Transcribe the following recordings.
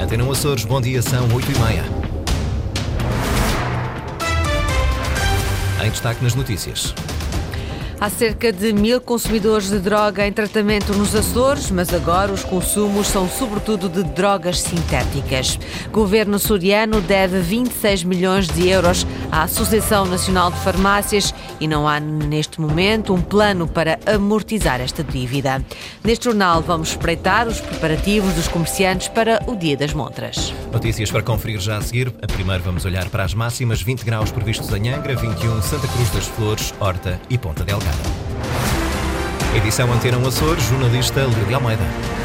Antena Açores, bom dia, são 8h30. Em destaque nas notícias. Há cerca de mil consumidores de droga em tratamento nos Açores, mas agora os consumos são sobretudo de drogas sintéticas. Governo suriano deve 26 milhões de euros à Associação Nacional de Farmácias e não há neste momento um plano para amortizar esta dívida. Neste jornal vamos espreitar os preparativos dos comerciantes para o Dia das Montras. Notícias para conferir já a seguir. A primeiro vamos olhar para as máximas 20 graus previstos em Angra, 21 Santa Cruz das Flores, Horta e Ponta Delgada. Edição Antena Açores, jornalista Lília Almeida.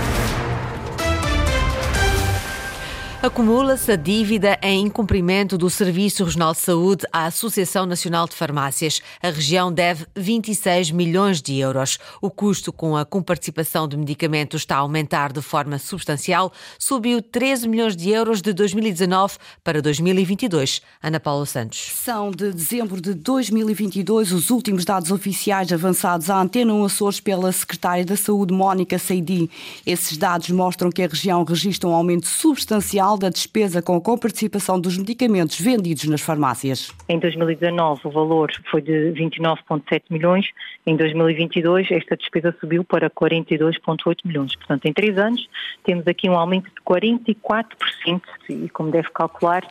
Acumula-se a dívida em incumprimento do Serviço Regional de Saúde à Associação Nacional de Farmácias. A região deve 26 milhões de euros. O custo com a comparticipação de medicamentos está a aumentar de forma substancial. Subiu 13 milhões de euros de 2019 para 2022. Ana Paula Santos. São de dezembro de 2022 os últimos dados oficiais avançados à Antena Açores pela Secretária da Saúde, Mónica Seidi. Esses dados mostram que a região registra um aumento substancial da despesa com a comparticipação dos medicamentos vendidos nas farmácias. Em 2019 o valor foi de 29,7 milhões, em 2022 esta despesa subiu para 42,8 milhões. Portanto, em três anos temos aqui um aumento de 44% e, como deve calcular,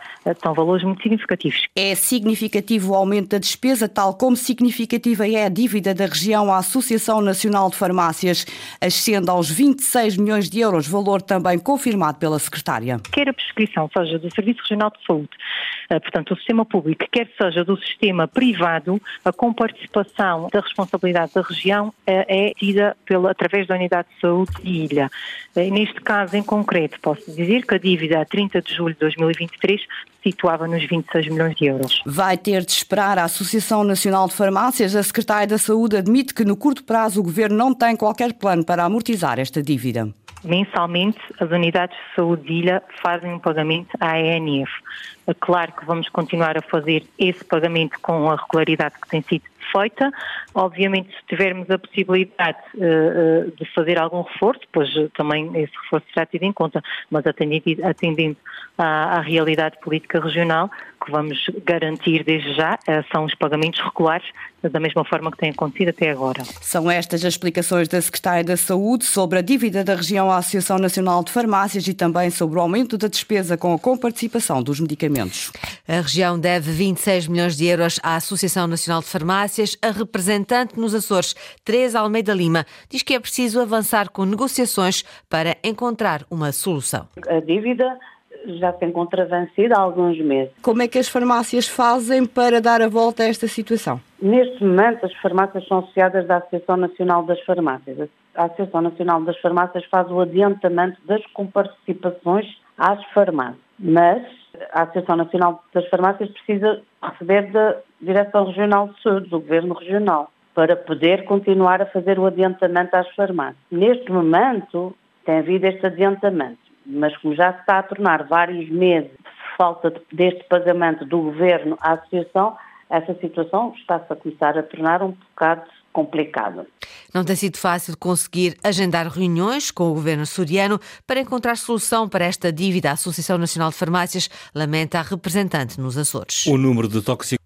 são valores muito significativos. É significativo o aumento da despesa, tal como significativa é a dívida da região à Associação Nacional de Farmácias, ascende aos 26 milhões de euros, valor também confirmado pela secretária. Quer prescrição seja do Serviço Regional de Saúde, eh, portanto, o sistema público, quer seja do sistema privado, a comparticipação da responsabilidade da região eh, é tida pela, através da Unidade de Saúde de Ilha. Eh, neste caso em concreto, posso dizer que a dívida a 30 de julho de 2023 situava nos 26 milhões de euros. Vai ter de esperar a Associação Nacional de Farmácias. A Secretária da Saúde admite que no curto prazo o Governo não tem qualquer plano para amortizar esta dívida. Mensalmente, as unidades de saúde de ilha fazem um pagamento à ENF. É claro que vamos continuar a fazer esse pagamento com a regularidade que tem sido feita. Obviamente, se tivermos a possibilidade uh, de fazer algum reforço, pois também esse reforço será tido em conta, mas atendendo, atendendo à, à realidade política regional, que vamos garantir desde já uh, são os pagamentos regulares, da mesma forma que tem acontecido até agora. São estas as explicações da Secretária da Saúde sobre a dívida da região à Associação Nacional de Farmácias e também sobre o aumento da despesa com a comparticipação dos medicamentos. A região deve 26 milhões de euros à Associação Nacional de Farmácias. A representante nos Açores, Teresa Almeida Lima, diz que é preciso avançar com negociações para encontrar uma solução. A dívida já se encontra vencida há alguns meses. Como é que as farmácias fazem para dar a volta a esta situação? Neste momento, as farmácias são associadas da Associação Nacional das Farmácias. A Associação Nacional das Farmácias faz o adiantamento das comparticipações às farmácias, mas a Associação Nacional das Farmácias precisa receber da Direção Regional de Saúde, do Governo Regional, para poder continuar a fazer o adiantamento às farmácias. Neste momento, tem havido este adiantamento mas como já se está a tornar vários meses de falta deste pagamento do governo à associação, essa situação está-se a começar a tornar um bocado complicada. Não tem sido fácil conseguir agendar reuniões com o governo suriano para encontrar solução para esta dívida. A Associação Nacional de Farmácias lamenta a representante nos Açores. O número de tóxicos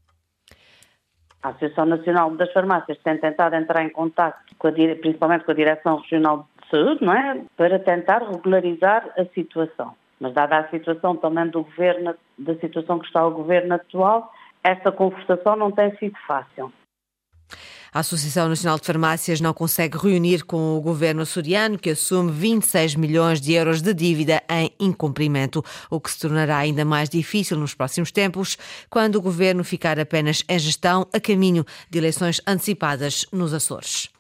a Associação Nacional das Farmácias tem tentado entrar em contato, com a, principalmente com a Direção Regional saúde, não é? Para tentar regularizar a situação. Mas dada a situação também do governo, da situação que está o governo atual, esta conversação não tem sido fácil. A Associação Nacional de Farmácias não consegue reunir com o governo açoriano, que assume 26 milhões de euros de dívida em incumprimento, o que se tornará ainda mais difícil nos próximos tempos, quando o governo ficar apenas em gestão a caminho de eleições antecipadas nos Açores.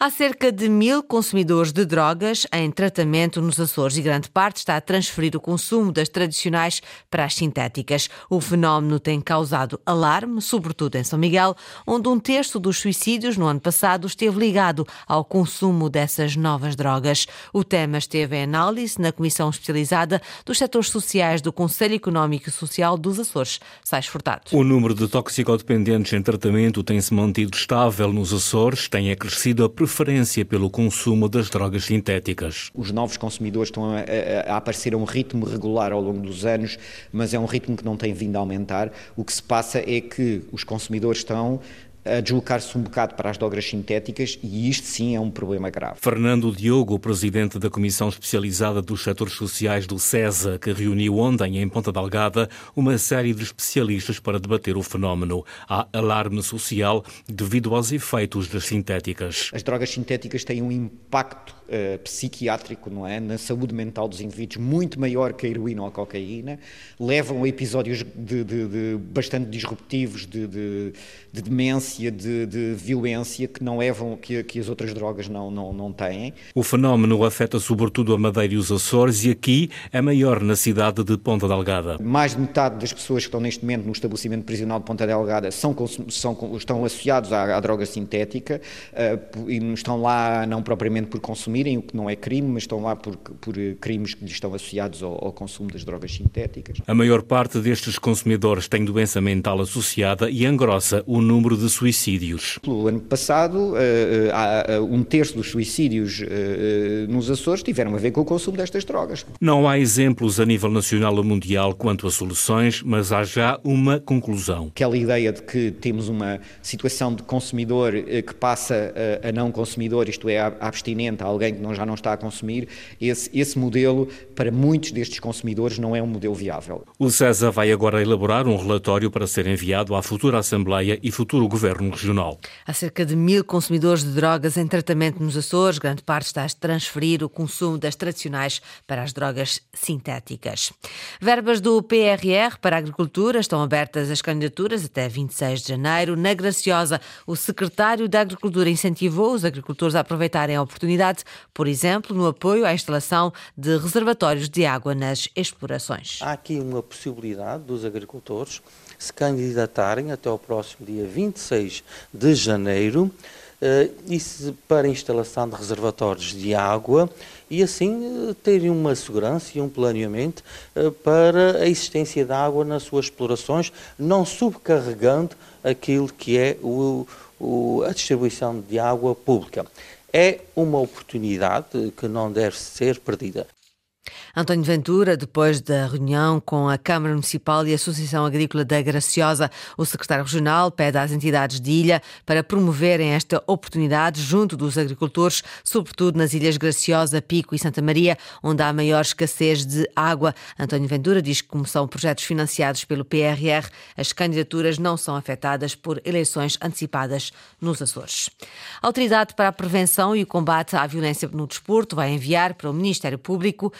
Há cerca de mil consumidores de drogas em tratamento nos Açores e grande parte está a transferir o consumo das tradicionais para as sintéticas. O fenómeno tem causado alarme, sobretudo em São Miguel, onde um terço dos suicídios no ano passado esteve ligado ao consumo dessas novas drogas. O tema esteve em análise na Comissão Especializada dos Setores Sociais do Conselho Económico e Social dos Açores. Sais Furtado. O número de toxicodependentes em tratamento tem-se mantido estável nos Açores, tem acrescido a preferência pelo consumo das drogas sintéticas. Os novos consumidores estão a, a, a, aparecer a um ritmo regular ao longo dos anos, mas é um ritmo que não tem vindo a aumentar. O que se passa é que os consumidores estão a deslocar-se um bocado para as drogas sintéticas e isto sim é um problema grave. Fernando Diogo, presidente da Comissão Especializada dos Setores Sociais do CESA, que reuniu ontem em Ponta Delgada uma série de especialistas para debater o fenómeno. Há alarme social devido aos efeitos das sintéticas. As drogas sintéticas têm um impacto uh, psiquiátrico, não é, na saúde mental dos indivíduos muito maior que a heroína ou a cocaína, levam a episódios de, de, de bastante disruptivos de, de demência de, de violência que não levam, que, que as outras drogas não, não, não têm. O fenómeno afeta sobretudo a Madeira e os Açores e aqui é maior na cidade de Ponta Delgada. Mais de metade das pessoas que estão neste momento no estabelecimento prisional de Ponta Delgada são, são, estão associados à, à droga sintética uh, e estão lá não propriamente por consumirem, o que não é crime, mas estão lá por, por crimes que lhes estão associados ao, ao consumo das drogas sintéticas. A maior parte destes consumidores tem doença mental associada e engrossa o número de suicídios. No ano passado, eh, eh, um terço dos suicídios eh, nos Açores tiveram a ver com o consumo destas drogas. Não há exemplos a nível nacional ou mundial quanto a soluções, mas há já uma conclusão. Aquela ideia de que temos uma situação de consumidor que passa a não consumidor, isto é, abstinente, a alguém que já não está a consumir, esse, esse modelo, para muitos destes consumidores, não é um modelo viável. O CESA vai agora elaborar um relatório para ser enviado à futura Assembleia e futuro Governo governo regional. Há cerca de mil consumidores de drogas em tratamento nos Açores. Grande parte está a transferir o consumo das tradicionais para as drogas sintéticas. Verbas do PRR para a agricultura estão abertas as candidaturas até 26 de janeiro. Na Graciosa, o secretário da Agricultura incentivou os agricultores a aproveitarem a oportunidade, por exemplo, no apoio à instalação de reservatórios de água nas explorações. Há aqui uma possibilidade dos agricultores se candidatarem até ao próximo dia 26 de janeiro isso para a instalação de reservatórios de água e assim uh, terem uma segurança e um planeamento uh, para a existência de água nas suas explorações, não subcarregando aquilo que é o, o, a distribuição de água pública. É uma oportunidade que não deve ser perdida. António Ventura, depois da reunião com a Câmara Municipal e a Associação Agrícola da Graciosa, o secretário regional pede às entidades de ilha para promoverem esta oportunidade junto dos agricultores, sobretudo nas ilhas Graciosa, Pico e Santa Maria, onde há maior escassez de água. António Ventura diz que, como são projetos financiados pelo PRR, as candidaturas não são afetadas por eleições antecipadas nos Açores. A Autoridade para a Prevenção e o Combate à Violência no Desporto vai enviar para o Ministério Público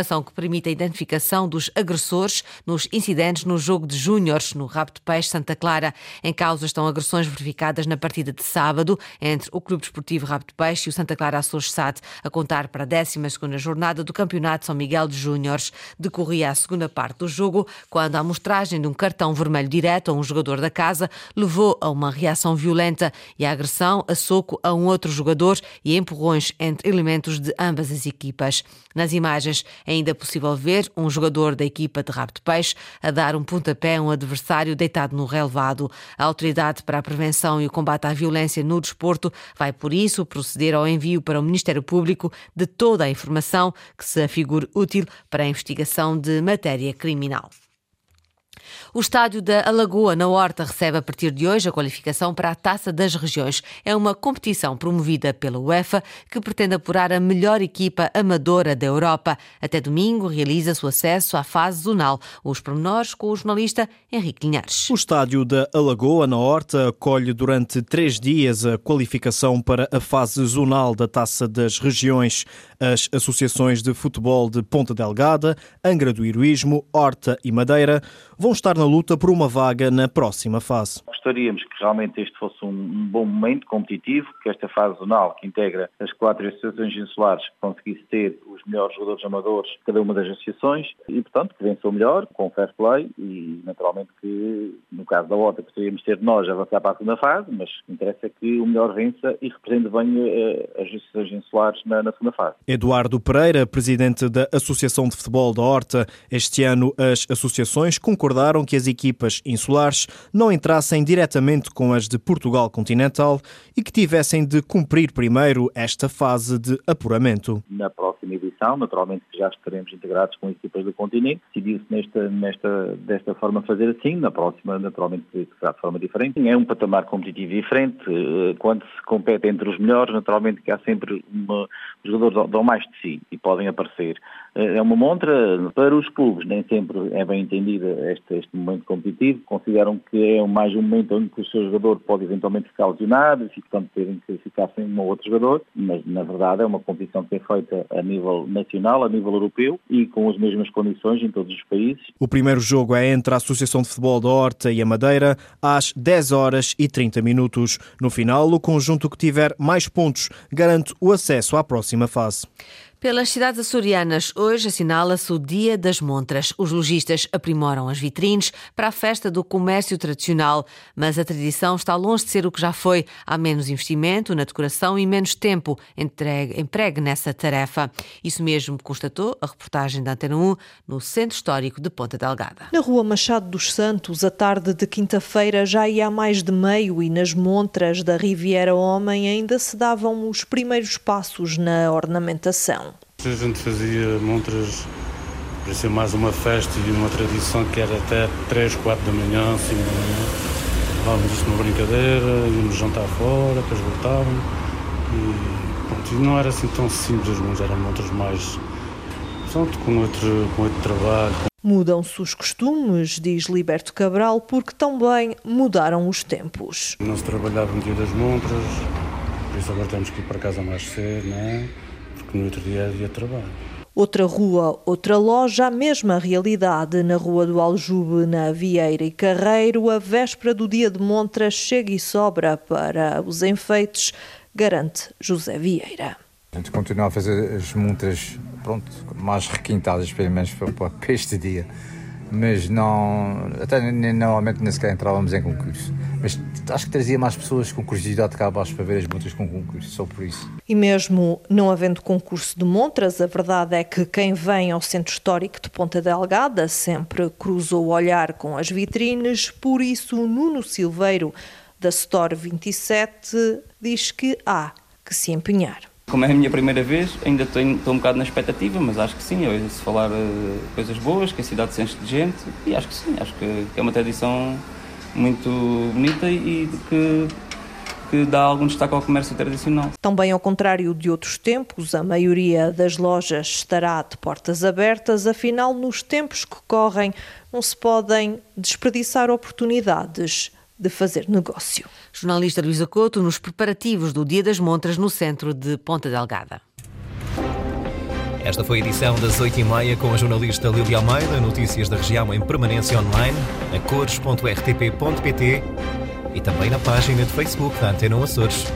informação que permite a identificação dos agressores nos incidentes no jogo de júniores no Rabo de Peixe Santa Clara. Em causa estão agressões verificadas na partida de sábado entre o Clube Desportivo Rabo de Peixe e o Santa Clara Açores SAD, a contar para a 12 jornada do Campeonato São Miguel de Júniores. Decorria a segunda parte do jogo, quando a amostragem de um cartão vermelho direto a um jogador da casa levou a uma reação violenta e a agressão a soco a um outro jogador e empurrões entre elementos de ambas as equipas. Nas imagens é ainda possível ver um jogador da equipa de rabo de peixe a dar um pontapé a um adversário deitado no relevado. A Autoridade para a Prevenção e o Combate à Violência no Desporto vai, por isso, proceder ao envio para o Ministério Público de toda a informação que se afigure útil para a investigação de matéria criminal. O estádio da Alagoa, na Horta, recebe a partir de hoje a qualificação para a Taça das Regiões. É uma competição promovida pela UEFA que pretende apurar a melhor equipa amadora da Europa. Até domingo realiza-se o acesso à fase zonal. Os pormenores com o jornalista Henrique Linhares. O estádio da Alagoa, na Horta, acolhe durante três dias a qualificação para a fase zonal da Taça das Regiões. As associações de futebol de Ponta Delgada, Angra do Heroísmo, Horta e Madeira vão estar na luta por uma vaga na próxima fase. Gostaríamos que realmente este fosse um, bom momento competitivo, que esta fase zonal, que integra as quatro associações insulares, conseguisse ter os melhores jogadores amadores de cada uma das associações e, portanto, que vença o melhor, com fair play e, naturalmente, que no caso da OTA gostaríamos de ter nós avançar para a segunda fase, mas interessa que o melhor vença e represente bem uh, as associações insulares na, na segunda fase. Eduardo Pereira, presidente da Associação de Futebol da Horta, este ano as associações concordaram que as equipas insulares não entrassem diretamente diretamente com as de Portugal continental e que tivessem de cumprir primeiro esta fase de apuramento. Na próxima edição, naturalmente já estaremos integrados com equipas do continente. Decidiu-se nesta, nesta, desta forma fazer assim, na próxima, naturalmente, será de forma diferente. É um patamar competitivo diferente. Eh, quando se compete entre os melhores, naturalmente que há sempre uma, os jogadores dão mais de si e podem aparecer. Eh, é uma montra para os clubes, nem sempre é bem entendida este, este momento competitivo. Consideram que é mais um momento em que o seu jogador pode eventualmente ficar lesionado e, portanto, terem que ficar sem um ou outro jogador, mas na verdade é uma competição que é feita a nível nacional, a nível europeu e com as mesmas condições em todos os países. O primeiro jogo é entre a Associação de Futebol da Horta e a Madeira às 10 horas e 30 minutos. No final, o conjunto que tiver mais pontos garante o acesso à próxima fase. Pelas cidades açorianas, hoje assinala-se o Dia das Montras. Os lojistas aprimoram as vitrines para a festa do comércio tradicional, mas a tradição está longe de ser o que já foi. Há menos investimento na decoração e menos tempo entregue, empregue nessa tarefa. Isso mesmo constatou a reportagem da Antena 1 no Centro Histórico de Ponta Delgada. Na Rua Machado dos Santos, a tarde de quinta-feira já ia mais de meio e nas montras da Riviera Homem ainda se davam os primeiros passos na ornamentação. A gente fazia montras, parecia mais uma festa e uma tradição que era até 3, 4 da manhã, 5 da manhã. Levávamos isto numa brincadeira, íamos jantar fora, depois voltávamos. E, pronto, e não era assim tão simples as montras, eram montras mais. Pronto, com outro, com outro trabalho. Mudam-se os costumes, diz Liberto Cabral, porque também mudaram os tempos. Não se trabalhava no dia das montras, por isso agora temos que ir para casa mais cedo, não é? Porque no outro dia é dia de trabalho. Outra rua, outra loja, a mesma realidade. Na Rua do Aljube, na Vieira e Carreiro, a véspera do dia de Montras chega e sobra para os enfeites, garante José Vieira. A gente continua a fazer as montras pronto, mais requintadas, pelo menos para, para este dia mas não. Até normalmente nem sequer entrávamos em concurso. Mas acho que trazia mais pessoas com curiosidade cá abaixo para ver as montras com concurso, só por isso. E mesmo não havendo concurso de montras, a verdade é que quem vem ao Centro Histórico de Ponta Delgada sempre cruzou o olhar com as vitrines, por isso Nuno Silveiro, da Store 27, diz que há que se empenhar. Como é a minha primeira vez, ainda estou, estou um bocado na expectativa, mas acho que sim, eu se falar uh, coisas boas, que a cidade se enche de gente, e acho que sim, acho que, que é uma tradição muito bonita e que, que dá algum destaque ao comércio tradicional. Também ao contrário de outros tempos, a maioria das lojas estará de portas abertas, afinal, nos tempos que correm, não se podem desperdiçar oportunidades de fazer negócio. Jornalista Luísa Couto nos preparativos do Dia das Montras no centro de Ponta Delgada. Esta foi a edição das 8h30 com a jornalista Lília Almeida, notícias da região em permanência online, a cores.rtp.pt e também na página de Facebook da Antena Açores.